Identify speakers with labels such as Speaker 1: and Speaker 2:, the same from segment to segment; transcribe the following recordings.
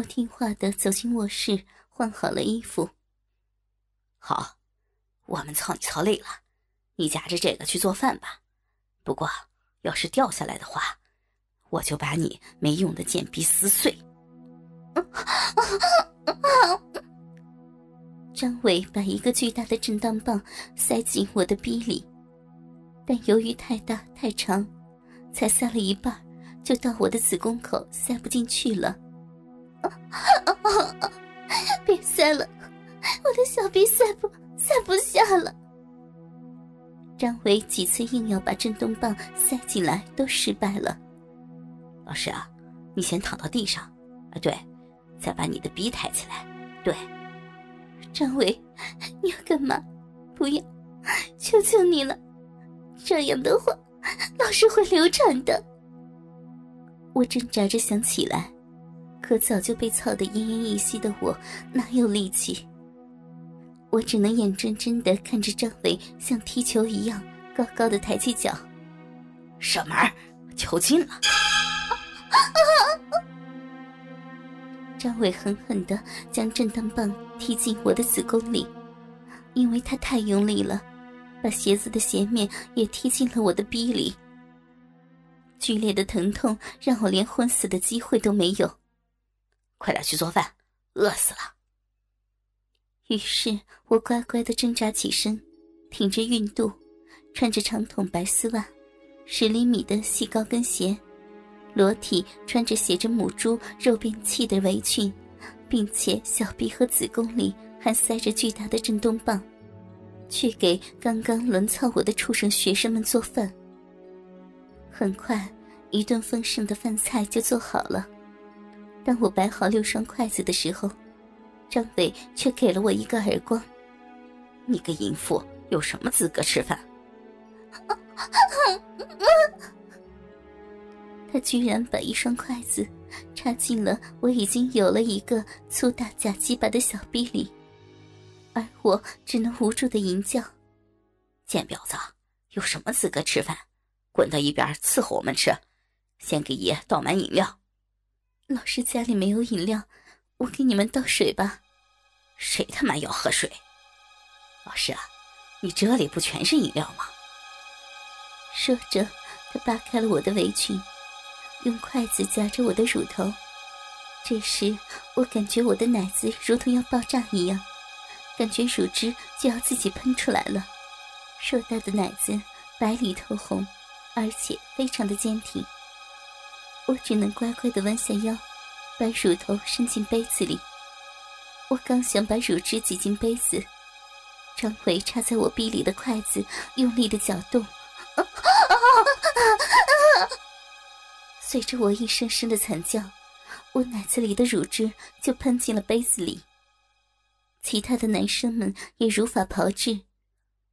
Speaker 1: 我听话的走进卧室，换好了衣服。
Speaker 2: 好，我们操你操累了，你夹着这个去做饭吧。不过，要是掉下来的话，我就把你没用的贱逼撕碎。
Speaker 1: 张伟把一个巨大的震荡棒塞进我的逼里，但由于太大太长，才塞了一半，就到我的子宫口塞不进去了。别塞了，我的小鼻塞不塞不下了。张伟几次硬要把震动棒塞进来，都失败了。
Speaker 2: 老师啊，你先躺到地上，啊对，再把你的逼抬起来，对。
Speaker 1: 张伟，你要干嘛？不要，求求你了！这样的话，老师会流产的。我挣扎着想起来，可早就被操得奄奄一息的我，哪有力气？我只能眼睁睁的看着张伟像踢球一样高高的抬起脚。
Speaker 2: 射门，球进了。
Speaker 1: 张伟狠狠的将震荡棒踢进我的子宫里，因为他太用力了，把鞋子的鞋面也踢进了我的逼里。剧烈的疼痛让我连昏死的机会都没有。
Speaker 2: 快点去做饭，饿死了。
Speaker 1: 于是我乖乖的挣扎起身，挺着孕肚，穿着长筒白丝袜，十厘米的细高跟鞋。裸体穿着写着母猪肉便器的围裙，并且小臂和子宫里还塞着巨大的震动棒，去给刚刚轮操我的畜生学生们做饭。很快，一顿丰盛的饭菜就做好了。当我摆好六双筷子的时候，张伟却给了我一个耳光：“
Speaker 2: 你个淫妇，有什么资格吃饭？”
Speaker 1: 他居然把一双筷子插进了我已经有了一个粗大假鸡巴的小臂里，而我只能无助的吟叫：“
Speaker 2: 贱婊子，有什么资格吃饭？滚到一边伺候我们吃！先给爷倒满饮料。”
Speaker 1: 老师家里没有饮料，我给你们倒水吧。
Speaker 2: 谁他妈要喝水？老师啊，你这里不全是饮料吗？
Speaker 1: 说着，他扒开了我的围裙。用筷子夹着我的乳头，这时我感觉我的奶子如同要爆炸一样，感觉乳汁就要自己喷出来了。硕大的奶子白里透红，而且非常的坚挺。我只能乖乖的弯下腰，把乳头伸进杯子里。我刚想把乳汁挤进杯子，张伟插在我臂里的筷子用力的搅动。随着我一声声的惨叫，我奶子里的乳汁就喷进了杯子里。其他的男生们也如法炮制，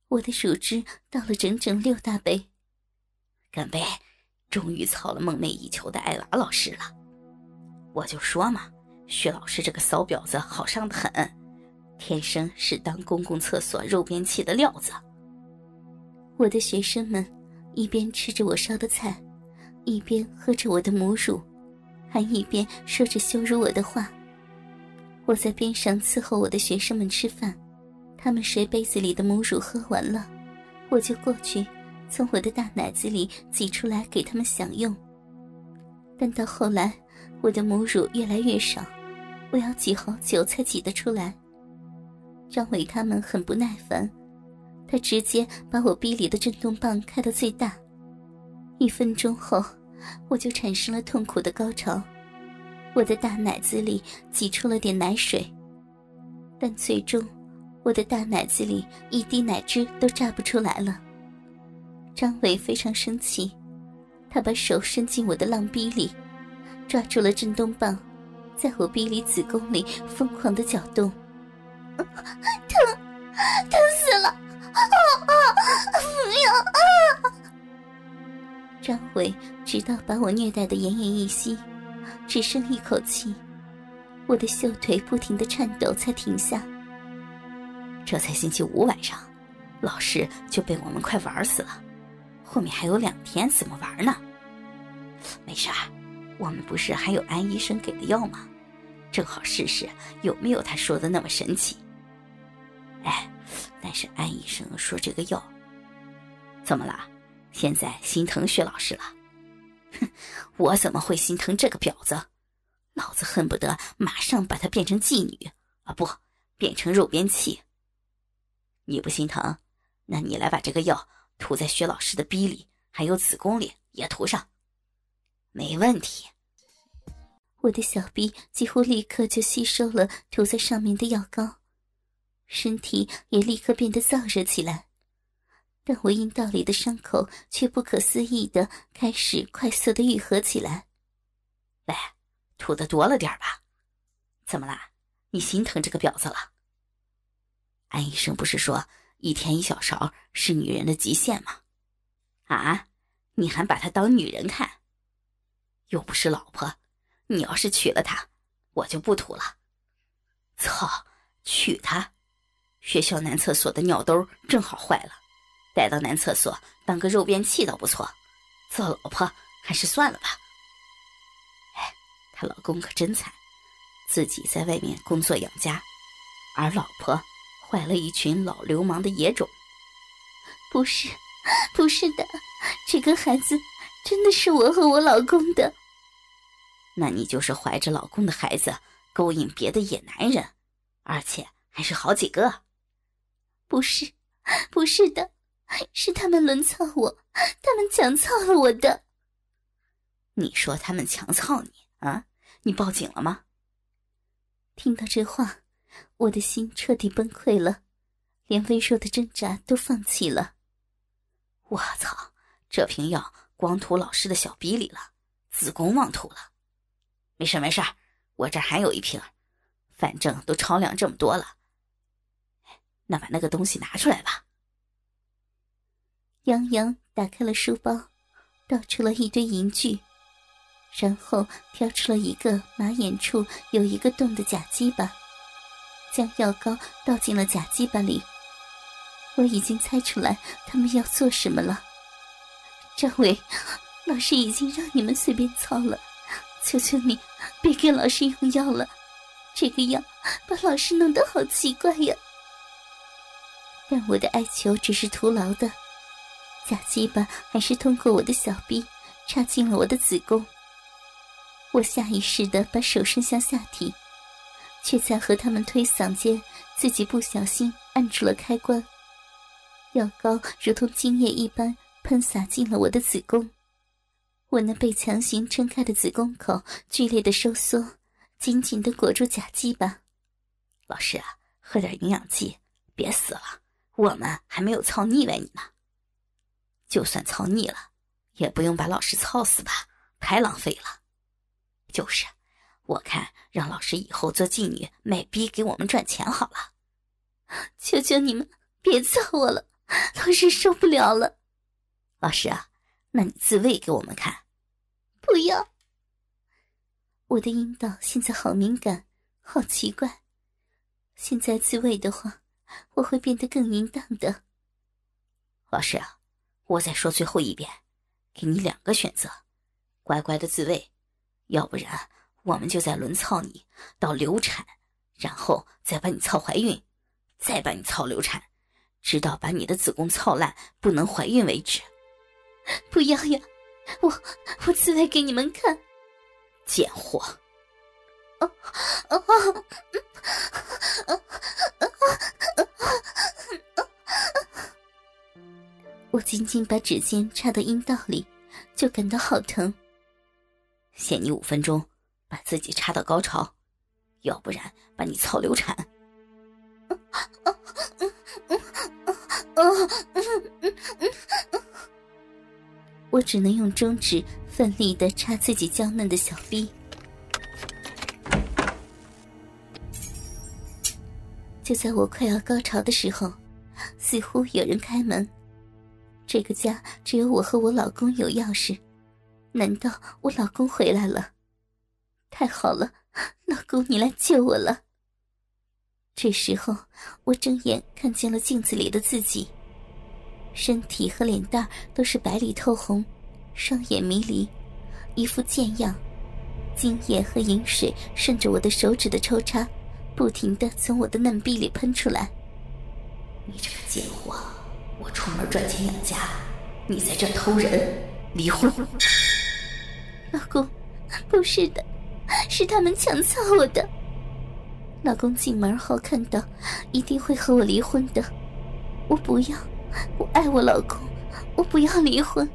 Speaker 1: 我的乳汁倒了整整六大杯。
Speaker 2: 干杯！终于操了梦寐以求的艾娃老师了。我就说嘛，薛老师这个骚婊子好上的很，天生是当公共厕所肉便器的料子。
Speaker 1: 我的学生们一边吃着我烧的菜。一边喝着我的母乳，还一边说着羞辱我的话。我在边上伺候我的学生们吃饭，他们谁杯子里的母乳喝完了，我就过去从我的大奶子里挤出来给他们享用。但到后来，我的母乳越来越少，我要挤好久才挤得出来。张伟他们很不耐烦，他直接把我逼里的震动棒开到最大。一分钟后，我就产生了痛苦的高潮，我的大奶子里挤出了点奶水，但最终，我的大奶子里一滴奶汁都榨不出来了。张伟非常生气，他把手伸进我的浪逼里，抓住了震动棒，在我逼里子宫里疯狂的搅动，疼，疼死了！啊啊！不要啊！张伟直到把我虐待的奄奄一息，只剩一口气，我的秀腿不停的颤抖才停下。
Speaker 2: 这才星期五晚上，老师就被我们快玩死了，后面还有两天怎么玩呢？没事儿，我们不是还有安医生给的药吗？正好试试有没有他说的那么神奇。哎，但是安医生说这个药，怎么了？现在心疼薛老师了？哼，我怎么会心疼这个婊子？老子恨不得马上把她变成妓女啊！不，变成肉鞭器。你不心疼？那你来把这个药涂在薛老师的逼里，还有子宫里也涂上，没问题。
Speaker 1: 我的小臂几乎立刻就吸收了涂在上面的药膏，身体也立刻变得燥热起来。但我阴道里的伤口却不可思议的开始快速的愈合起来。
Speaker 2: 喂，涂的多了点吧？怎么啦？你心疼这个婊子了？安医生不是说一天一小勺是女人的极限吗？啊，你还把她当女人看？又不是老婆。你要是娶了她，我就不吐了。操，娶她，学校男厕所的尿兜正好坏了，带到男厕所当个肉便器倒不错。做老婆还是算了吧。哎，她老公可真惨，自己在外面工作养家，而老婆怀了一群老流氓的野种。
Speaker 1: 不是，不是的，这个孩子真的是我和我老公的。
Speaker 2: 那你就是怀着老公的孩子勾引别的野男人，而且还是好几个。
Speaker 1: 不是，不是的，是他们轮操我，他们强操了我的。
Speaker 2: 你说他们强操你啊？你报警了吗？
Speaker 1: 听到这话，我的心彻底崩溃了，连微弱的挣扎都放弃了。
Speaker 2: 我操！这瓶药光涂老师的小逼里了，子宫忘涂了。没事没事，我这还有一瓶，反正都超量这么多了。那把那个东西拿出来吧。
Speaker 1: 杨洋打开了书包，倒出了一堆银具，然后挑出了一个马眼处有一个洞的假鸡巴，将药膏倒进了假鸡巴里。我已经猜出来他们要做什么了。张伟，老师已经让你们随便操了。求求你，别给老师用药了，这个药把老师弄得好奇怪呀！但我的哀求只是徒劳的，假鸡巴还是通过我的小臂插进了我的子宫。我下意识的把手伸向下体，却在和他们推搡间，自己不小心按住了开关，药膏如同精液一般喷洒进了我的子宫。我那被强行撑开的子宫口剧烈的收缩，紧紧的裹住假鸡巴。
Speaker 2: 老师啊，喝点营养剂，别死了。我们还没有操腻歪你呢。就算操腻了，也不用把老师操死吧，太浪费了。就是，我看让老师以后做妓女卖逼给我们赚钱好了。
Speaker 1: 求求你们别揍我了，老师受不了了。
Speaker 2: 老师啊。那你自慰给我们看，
Speaker 1: 不要。我的阴道现在好敏感，好奇怪。现在自慰的话，我会变得更淫荡的。
Speaker 2: 老师啊，我再说最后一遍，给你两个选择：乖乖的自慰，要不然我们就在轮操你到流产，然后再把你操怀孕，再把你操流产，直到把你的子宫操烂不能怀孕为止。
Speaker 1: 不要呀！我我自慰给你们看，
Speaker 2: 贱货！
Speaker 1: 我仅仅把指尖插到阴道里，就感到好疼。
Speaker 2: 限你五分钟，把自己插到高潮，要不然把你操流产。
Speaker 1: 我只能用中指奋力的插自己娇嫩的小臂。就在我快要高潮的时候，似乎有人开门。这个家只有我和我老公有钥匙，难道我老公回来了？太好了，老公你来救我了。这时候，我睁眼看见了镜子里的自己。身体和脸蛋都是白里透红，双眼迷离，一副贱样，精液和饮水顺着我的手指的抽插，不停的从我的嫩壁里喷出来。
Speaker 2: 你这个贱货！我出门赚钱养家，你在这偷人，离婚！
Speaker 1: 老公，不是的，是他们强操我的。老公进门后看到，一定会和我离婚的。我不要，我爱我老公，我不要离婚。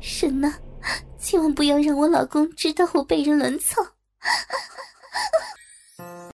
Speaker 1: 神呐，千万不要让我老公知道我被人轮操！